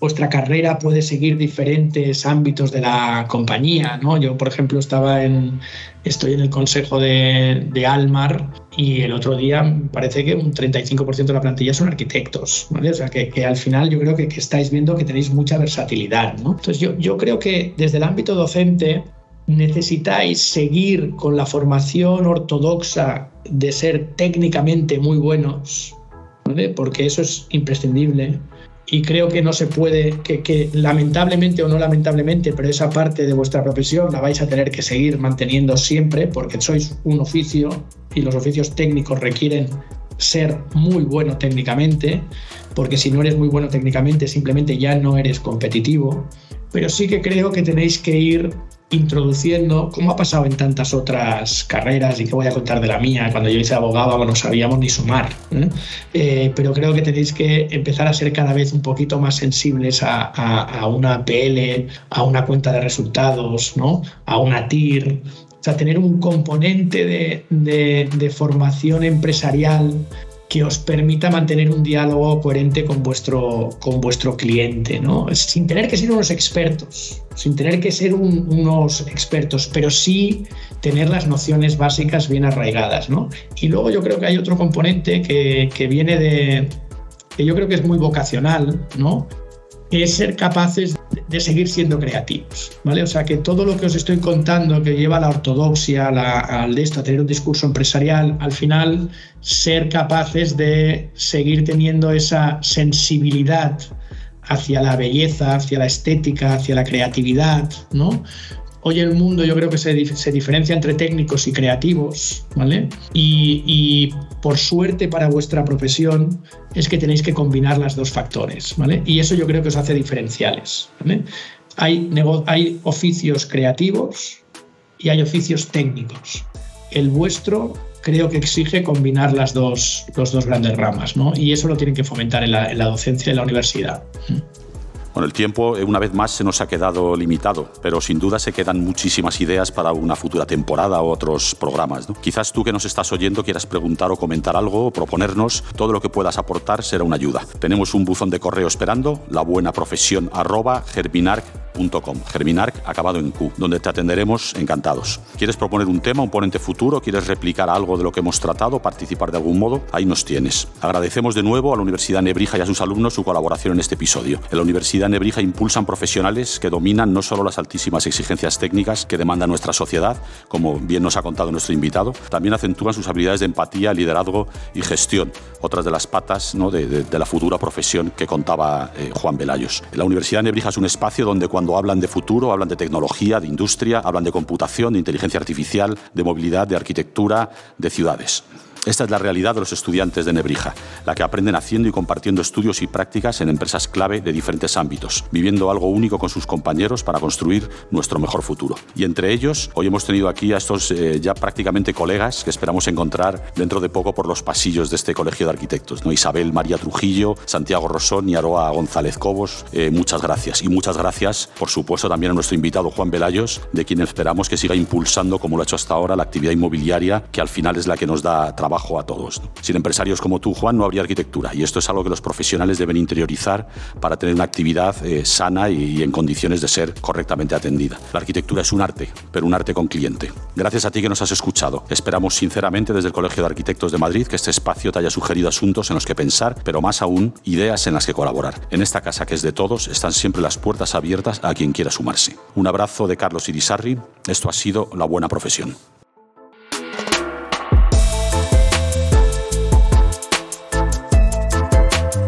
vuestra carrera puede seguir diferentes ámbitos de la compañía, ¿no? Yo, por ejemplo, estaba en, estoy en el consejo de, de Almar y el otro día parece que un 35% de la plantilla son arquitectos, ¿vale? O sea, que, que al final yo creo que, que, estáis viendo que tenéis mucha versatilidad, ¿no? Entonces yo, yo creo que desde el ámbito docente necesitáis seguir con la formación ortodoxa de ser técnicamente muy buenos, ¿vale? Porque eso es imprescindible y creo que no se puede, que, que, lamentablemente o no lamentablemente, pero esa parte de vuestra profesión la vais a tener que seguir manteniendo siempre porque sois un oficio y los oficios técnicos requieren ser muy bueno técnicamente, porque si no eres muy bueno técnicamente simplemente ya no eres competitivo, pero sí que creo que tenéis que ir introduciendo, como ha pasado en tantas otras carreras, y que voy a contar de la mía, cuando yo hice abogado no sabíamos ni sumar, ¿eh? Eh, pero creo que tenéis que empezar a ser cada vez un poquito más sensibles a, una PL, a una cuenta de resultados, ¿no? a una TIR, o sea, tener un componente de formación empresarial que os permita mantener un diálogo coherente con vuestro, con vuestro cliente, ¿no? sin tener que ser unos expertos, sin tener que ser un, unos expertos, pero sí tener las nociones básicas bien arraigadas. ¿no? Y luego yo creo que hay otro componente que, que viene de, que yo creo que es muy vocacional, ¿no? Es ser capaces de seguir siendo creativos, ¿vale? O sea, que todo lo que os estoy contando que lleva a la ortodoxia, la, al esto, a tener un discurso empresarial, al final ser capaces de seguir teniendo esa sensibilidad hacia la belleza, hacia la estética, hacia la creatividad, ¿no? Hoy el mundo yo creo que se, se diferencia entre técnicos y creativos, ¿vale? Y, y, por suerte para vuestra profesión es que tenéis que combinar las dos factores, ¿vale? Y eso yo creo que os hace diferenciales, ¿vale? Hay, hay oficios creativos y hay oficios técnicos. El vuestro creo que exige combinar las dos, los dos grandes ramas, ¿no? Y eso lo tienen que fomentar en la, en la docencia de la universidad. Bueno, el tiempo una vez más se nos ha quedado limitado, pero sin duda se quedan muchísimas ideas para una futura temporada o otros programas. ¿no? Quizás tú que nos estás oyendo quieras preguntar o comentar algo o proponernos, todo lo que puedas aportar será una ayuda. Tenemos un buzón de correo esperando, la germinarc acabado en Q, donde te atenderemos encantados. ¿Quieres proponer un tema, un ponente futuro? ¿Quieres replicar algo de lo que hemos tratado, participar de algún modo? Ahí nos tienes. Agradecemos de nuevo a la Universidad Nebrija y a sus alumnos su colaboración en este episodio. La Universidad Nebrija impulsan profesionales que dominan no solo las altísimas exigencias técnicas que demanda nuestra sociedad, como bien nos ha contado nuestro invitado, también acentúan sus habilidades de empatía, liderazgo y gestión, otras de las patas de, de, de, la futura profesión que contaba eh, Juan Velayos. La Universidad Nebrija es un espacio donde cuando hablan de futuro, hablan de tecnología, de industria, hablan de computación, de inteligencia artificial, de movilidad, de arquitectura, de ciudades. Esta es la realidad de los estudiantes de Nebrija, la que aprenden haciendo y compartiendo estudios y prácticas en empresas clave de diferentes ámbitos, viviendo algo único con sus compañeros para construir nuestro mejor futuro. Y entre ellos, hoy hemos tenido aquí a estos eh, ya prácticamente colegas que esperamos encontrar dentro de poco por los pasillos de este colegio de arquitectos. ¿no? Isabel María Trujillo, Santiago Rosón y Aroa González Cobos. Eh, muchas gracias. Y muchas gracias, por supuesto, también a nuestro invitado Juan Velayos, de quien esperamos que siga impulsando, como lo ha hecho hasta ahora, la actividad inmobiliaria, que al final es la que nos da trabajo trabajo a todos. Sin empresarios como tú, Juan, no habría arquitectura y esto es algo que los profesionales deben interiorizar para tener una actividad eh, sana y, en condiciones de ser correctamente atendida. La arquitectura es un arte, pero un arte con cliente. Gracias a ti que nos has escuchado. Esperamos sinceramente desde el Colegio de Arquitectos de Madrid que este espacio te haya sugerido asuntos en los que pensar, pero más aún, ideas en las que colaborar. En esta casa que es de todos, están siempre las puertas abiertas a quien quiera sumarse. Un abrazo de Carlos Irisarri. Esto ha sido La Buena Profesión.